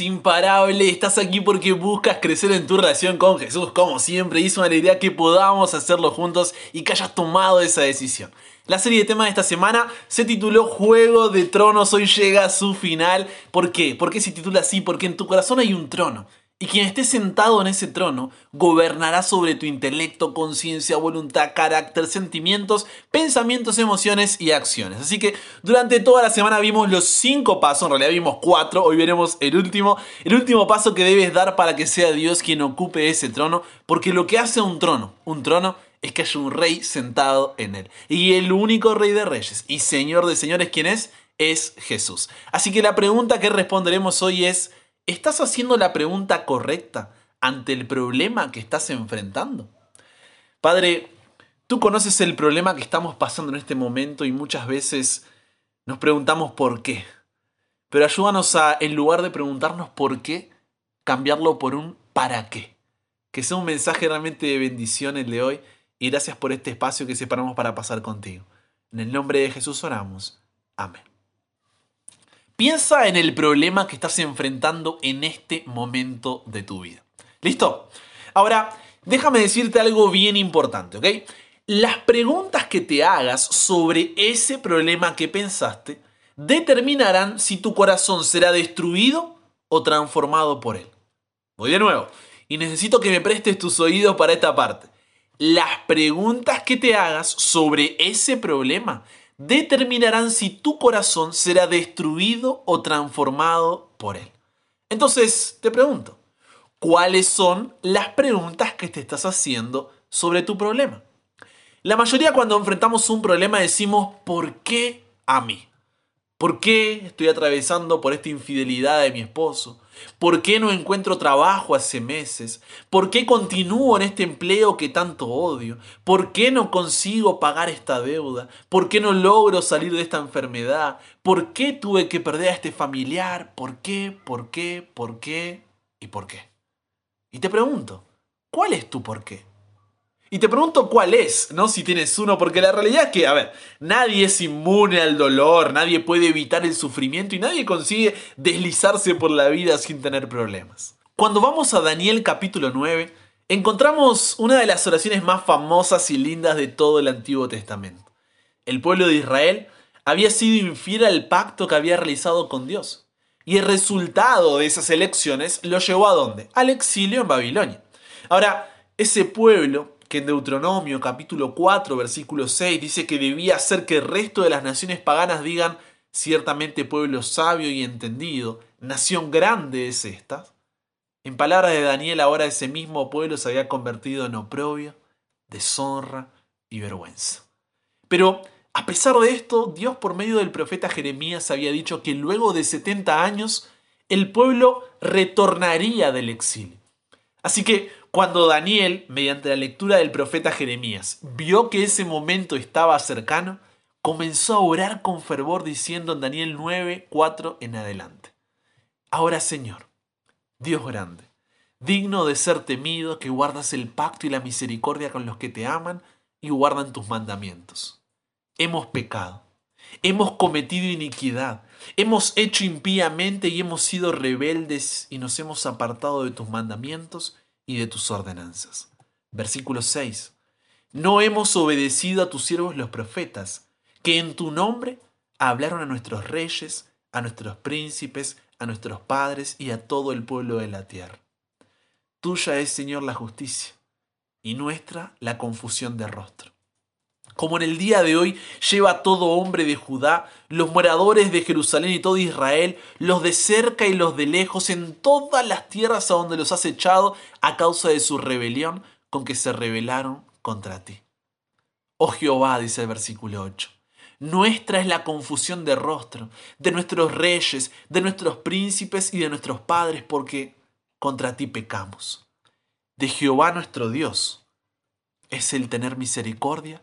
Imparable, estás aquí porque buscas crecer en tu relación con Jesús, como siempre, y es una alegría que podamos hacerlo juntos y que hayas tomado esa decisión. La serie de temas de esta semana se tituló Juego de Tronos, hoy llega a su final. ¿Por qué? ¿Por qué se titula así? Porque en tu corazón hay un trono. Y quien esté sentado en ese trono gobernará sobre tu intelecto, conciencia, voluntad, carácter, sentimientos, pensamientos, emociones y acciones. Así que durante toda la semana vimos los cinco pasos, en realidad vimos cuatro, hoy veremos el último, el último paso que debes dar para que sea Dios quien ocupe ese trono, porque lo que hace un trono, un trono es que haya un rey sentado en él. Y el único rey de reyes y señor de señores, ¿quién es? Es Jesús. Así que la pregunta que responderemos hoy es, ¿Estás haciendo la pregunta correcta ante el problema que estás enfrentando? Padre, tú conoces el problema que estamos pasando en este momento y muchas veces nos preguntamos por qué. Pero ayúdanos a, en lugar de preguntarnos por qué, cambiarlo por un para qué. Que sea un mensaje realmente de bendición el de hoy y gracias por este espacio que separamos para pasar contigo. En el nombre de Jesús oramos. Amén. Piensa en el problema que estás enfrentando en este momento de tu vida. ¿Listo? Ahora, déjame decirte algo bien importante, ¿ok? Las preguntas que te hagas sobre ese problema que pensaste determinarán si tu corazón será destruido o transformado por él. Voy de nuevo, y necesito que me prestes tus oídos para esta parte. Las preguntas que te hagas sobre ese problema determinarán si tu corazón será destruido o transformado por él. Entonces, te pregunto, ¿cuáles son las preguntas que te estás haciendo sobre tu problema? La mayoría cuando enfrentamos un problema decimos, ¿por qué a mí? ¿Por qué estoy atravesando por esta infidelidad de mi esposo? ¿Por qué no encuentro trabajo hace meses? ¿Por qué continúo en este empleo que tanto odio? ¿Por qué no consigo pagar esta deuda? ¿Por qué no logro salir de esta enfermedad? ¿Por qué tuve que perder a este familiar? ¿Por qué? ¿Por qué? ¿Por qué? ¿Y por qué? Y te pregunto, ¿cuál es tu por qué? Y te pregunto cuál es, ¿no? Si tienes uno, porque la realidad es que, a ver, nadie es inmune al dolor, nadie puede evitar el sufrimiento y nadie consigue deslizarse por la vida sin tener problemas. Cuando vamos a Daniel capítulo 9, encontramos una de las oraciones más famosas y lindas de todo el Antiguo Testamento. El pueblo de Israel había sido infiel al pacto que había realizado con Dios. Y el resultado de esas elecciones lo llevó a dónde? Al exilio en Babilonia. Ahora, ese pueblo que en Deuteronomio capítulo 4 versículo 6 dice que debía hacer que el resto de las naciones paganas digan, ciertamente pueblo sabio y entendido, nación grande es esta. En palabras de Daniel, ahora ese mismo pueblo se había convertido en oprobio, deshonra y vergüenza. Pero a pesar de esto, Dios por medio del profeta Jeremías había dicho que luego de 70 años el pueblo retornaría del exilio. Así que cuando Daniel, mediante la lectura del profeta Jeremías, vio que ese momento estaba cercano, comenzó a orar con fervor diciendo en Daniel 9, 4 en adelante. Ahora Señor, Dios grande, digno de ser temido, que guardas el pacto y la misericordia con los que te aman y guardan tus mandamientos. Hemos pecado, hemos cometido iniquidad, hemos hecho impíamente y hemos sido rebeldes y nos hemos apartado de tus mandamientos y de tus ordenanzas. Versículo 6. No hemos obedecido a tus siervos los profetas, que en tu nombre hablaron a nuestros reyes, a nuestros príncipes, a nuestros padres y a todo el pueblo de la tierra. Tuya es, Señor, la justicia, y nuestra la confusión de rostro. Como en el día de hoy lleva todo hombre de Judá, los moradores de Jerusalén y todo Israel, los de cerca y los de lejos, en todas las tierras a donde los has echado a causa de su rebelión con que se rebelaron contra ti. Oh Jehová, dice el versículo 8, nuestra es la confusión de rostro, de nuestros reyes, de nuestros príncipes y de nuestros padres, porque contra ti pecamos. De Jehová nuestro Dios es el tener misericordia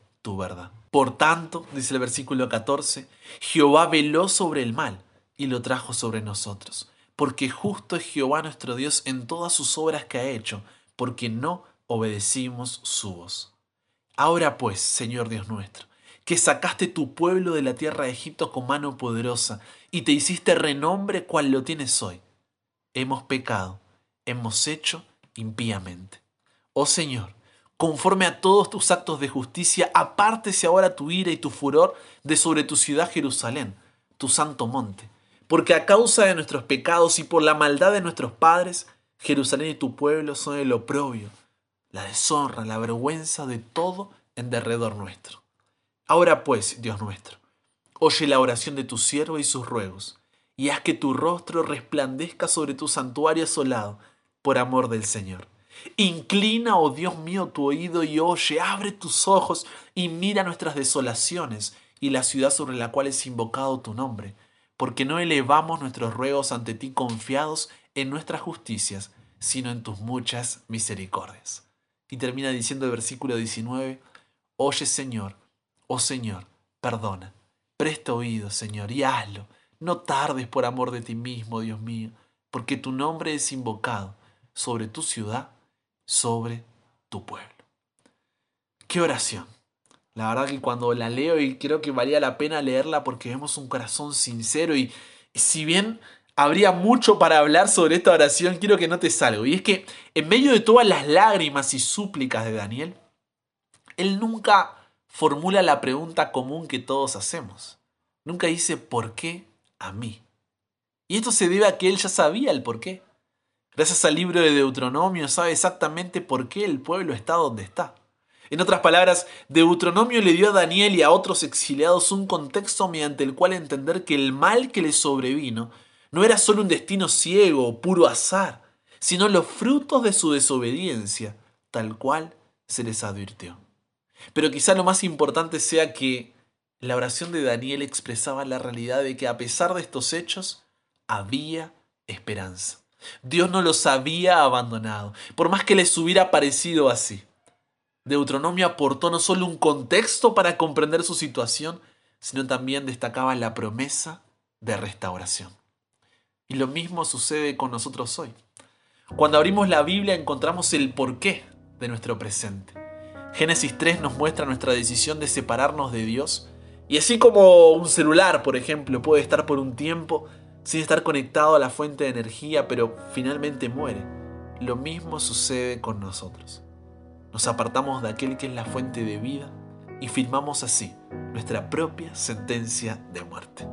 tu verdad. Por tanto, dice el versículo 14, Jehová veló sobre el mal y lo trajo sobre nosotros, porque justo es Jehová nuestro Dios en todas sus obras que ha hecho, porque no obedecimos su voz. Ahora pues, Señor Dios nuestro, que sacaste tu pueblo de la tierra de Egipto con mano poderosa y te hiciste renombre cual lo tienes hoy hemos pecado, hemos hecho impíamente. Oh Señor, conforme a todos tus actos de justicia, apártese ahora tu ira y tu furor de sobre tu ciudad Jerusalén, tu santo monte, porque a causa de nuestros pecados y por la maldad de nuestros padres, Jerusalén y tu pueblo son el oprobio, la deshonra, la vergüenza de todo en derredor nuestro. Ahora pues, Dios nuestro, oye la oración de tu siervo y sus ruegos y haz que tu rostro resplandezca sobre tu santuario asolado, por amor del Señor. Inclina, oh Dios mío, tu oído y oye, abre tus ojos y mira nuestras desolaciones y la ciudad sobre la cual es invocado tu nombre, porque no elevamos nuestros ruegos ante ti confiados en nuestras justicias, sino en tus muchas misericordias. Y termina diciendo el versículo 19, Oye Señor, oh Señor, perdona, presta oído, Señor, y hazlo no tardes por amor de ti mismo, Dios mío, porque tu nombre es invocado sobre tu ciudad, sobre tu pueblo. Qué oración. La verdad que cuando la leo y creo que valía la pena leerla porque vemos un corazón sincero y si bien habría mucho para hablar sobre esta oración, quiero que notes algo. Y es que en medio de todas las lágrimas y súplicas de Daniel, él nunca formula la pregunta común que todos hacemos. Nunca dice por qué a mí. Y esto se debe a que él ya sabía el por qué. Gracias al libro de Deuteronomio sabe exactamente por qué el pueblo está donde está. En otras palabras, Deuteronomio le dio a Daniel y a otros exiliados un contexto mediante el cual entender que el mal que les sobrevino no era solo un destino ciego o puro azar, sino los frutos de su desobediencia, tal cual se les advirtió. Pero quizá lo más importante sea que la oración de Daniel expresaba la realidad de que a pesar de estos hechos, había esperanza. Dios no los había abandonado, por más que les hubiera parecido así. Deuteronomio aportó no solo un contexto para comprender su situación, sino también destacaba la promesa de restauración. Y lo mismo sucede con nosotros hoy. Cuando abrimos la Biblia encontramos el porqué de nuestro presente. Génesis 3 nos muestra nuestra decisión de separarnos de Dios y así como un celular, por ejemplo, puede estar por un tiempo sin estar conectado a la fuente de energía, pero finalmente muere, lo mismo sucede con nosotros. Nos apartamos de aquel que es la fuente de vida y firmamos así nuestra propia sentencia de muerte.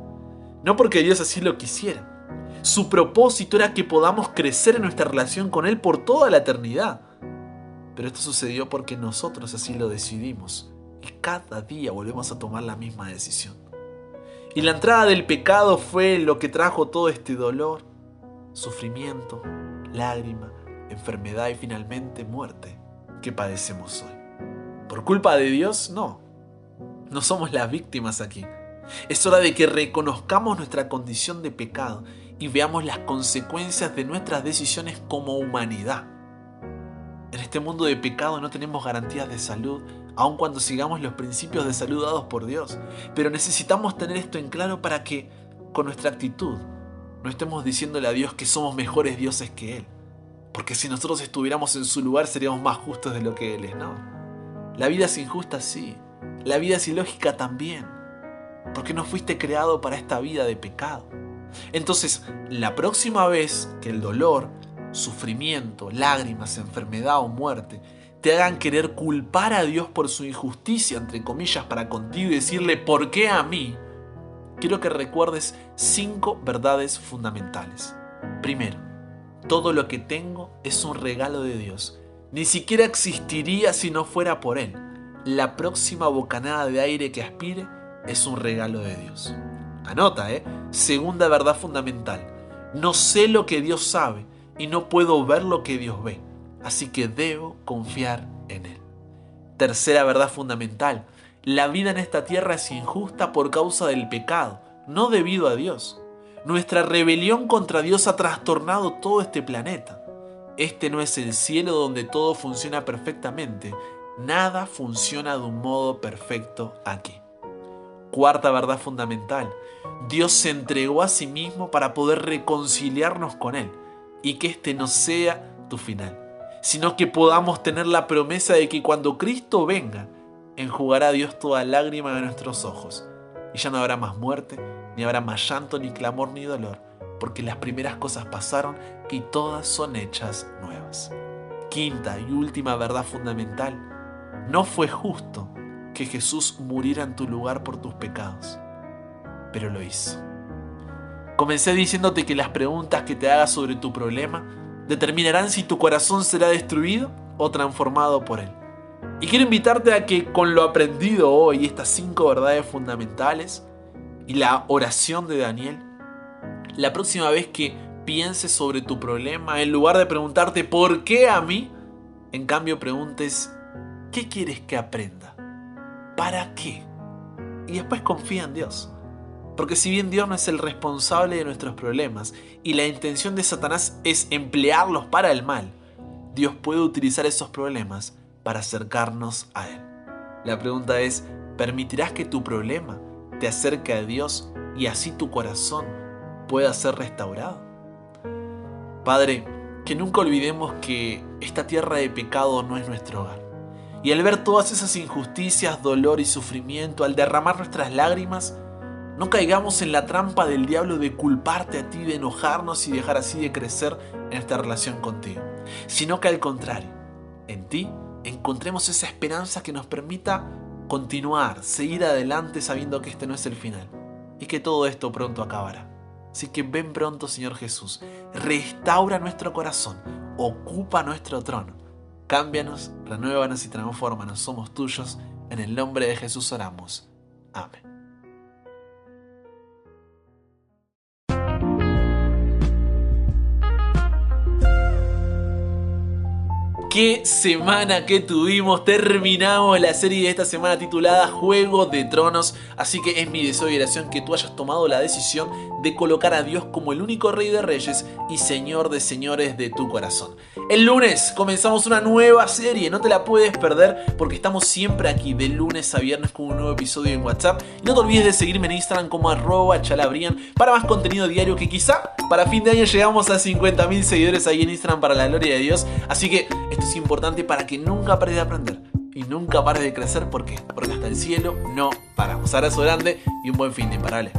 No porque Dios así lo quisiera. Su propósito era que podamos crecer en nuestra relación con Él por toda la eternidad. Pero esto sucedió porque nosotros así lo decidimos y cada día volvemos a tomar la misma decisión. Y la entrada del pecado fue lo que trajo todo este dolor, sufrimiento, lágrima, enfermedad y finalmente muerte que padecemos hoy. ¿Por culpa de Dios? No. No somos las víctimas aquí. Es hora de que reconozcamos nuestra condición de pecado y veamos las consecuencias de nuestras decisiones como humanidad. En este mundo de pecado no tenemos garantías de salud, aun cuando sigamos los principios de salud dados por Dios. Pero necesitamos tener esto en claro para que, con nuestra actitud, no estemos diciéndole a Dios que somos mejores dioses que Él. Porque si nosotros estuviéramos en su lugar seríamos más justos de lo que Él es, ¿no? La vida es injusta, sí. La vida es ilógica también. Porque no fuiste creado para esta vida de pecado. Entonces, la próxima vez que el dolor, sufrimiento, lágrimas, enfermedad o muerte te hagan querer culpar a Dios por su injusticia, entre comillas, para contigo y decirle, ¿por qué a mí? Quiero que recuerdes cinco verdades fundamentales. Primero, todo lo que tengo es un regalo de Dios Ni siquiera existiría si no fuera por Él. La próxima bocanada de aire que aspire es un regalo de Dios. Anota, ¿eh? Segunda verdad fundamental. No sé lo que Dios sabe y no puedo ver lo que Dios ve. Así que debo confiar en Él. Tercera verdad fundamental. La vida en esta tierra es injusta por causa del pecado, no debido a Dios. Nuestra rebelión contra Dios ha trastornado todo este planeta. Este no es el cielo donde todo funciona perfectamente. Nada funciona de un modo perfecto aquí. Cuarta verdad fundamental. Dios se entregó a sí mismo para poder reconciliarnos con Él y que este no sea tu final, sino que podamos tener la promesa de que cuando Cristo venga, enjugará a Dios toda lágrima de nuestros ojos y ya no habrá más muerte, ni habrá más llanto, ni clamor, ni dolor, porque las primeras cosas pasaron y todas son hechas nuevas. Quinta y última verdad fundamental, no fue justo que Jesús muriera en tu lugar por tus pecados, pero lo hizo. Comencé diciéndote que las preguntas que te hagas sobre tu problema determinarán si tu corazón será destruido o transformado por él. Y quiero invitarte a que con lo aprendido hoy, estas cinco verdades fundamentales y la oración de Daniel, la próxima vez que pienses sobre tu problema, en lugar de preguntarte ¿por qué a mí? En cambio preguntes ¿qué quieres que aprenda? ¿Para qué? Y después confía en Dios. Porque si bien Dios no es el responsable de nuestros problemas y la intención de Satanás es emplearlos para el mal, Dios puede utilizar esos problemas para acercarnos a Él. La pregunta es, ¿permitirás que tu problema te acerque a Dios y así tu corazón pueda ser restaurado? Padre, que nunca olvidemos que esta tierra de pecado no es nuestro hogar. Y al ver todas esas injusticias, dolor y sufrimiento, al derramar nuestras lágrimas, no caigamos en la trampa del diablo de culparte a ti, de enojarnos y dejar así de crecer en esta relación contigo, sino que al contrario, en ti encontremos esa esperanza que nos permita continuar, seguir adelante sabiendo que este no es el final y que todo esto pronto acabará. Así que ven pronto, Señor Jesús, restaura nuestro corazón, ocupa nuestro trono, cámbianos, renuévanos y transfórmanos, somos tuyos, en el nombre de Jesús oramos. Amén. Qué semana que tuvimos. Terminamos la serie de esta semana titulada Juego de Tronos. Así que es mi deseo que tú hayas tomado la decisión de colocar a Dios como el único Rey de Reyes y Señor de Señores de tu corazón. El lunes comenzamos una nueva serie, no te la puedes perder porque estamos siempre aquí de lunes a viernes con un nuevo episodio en WhatsApp. Y no te olvides de seguirme en Instagram como arroba chalabrian para más contenido diario que quizá para fin de año llegamos a 50.000 seguidores ahí en Instagram para la gloria de Dios. Así que esto es importante para que nunca pares de aprender y nunca pares de crecer. Porque hasta el cielo no paramos. Abrazo grande y un buen fin de parale.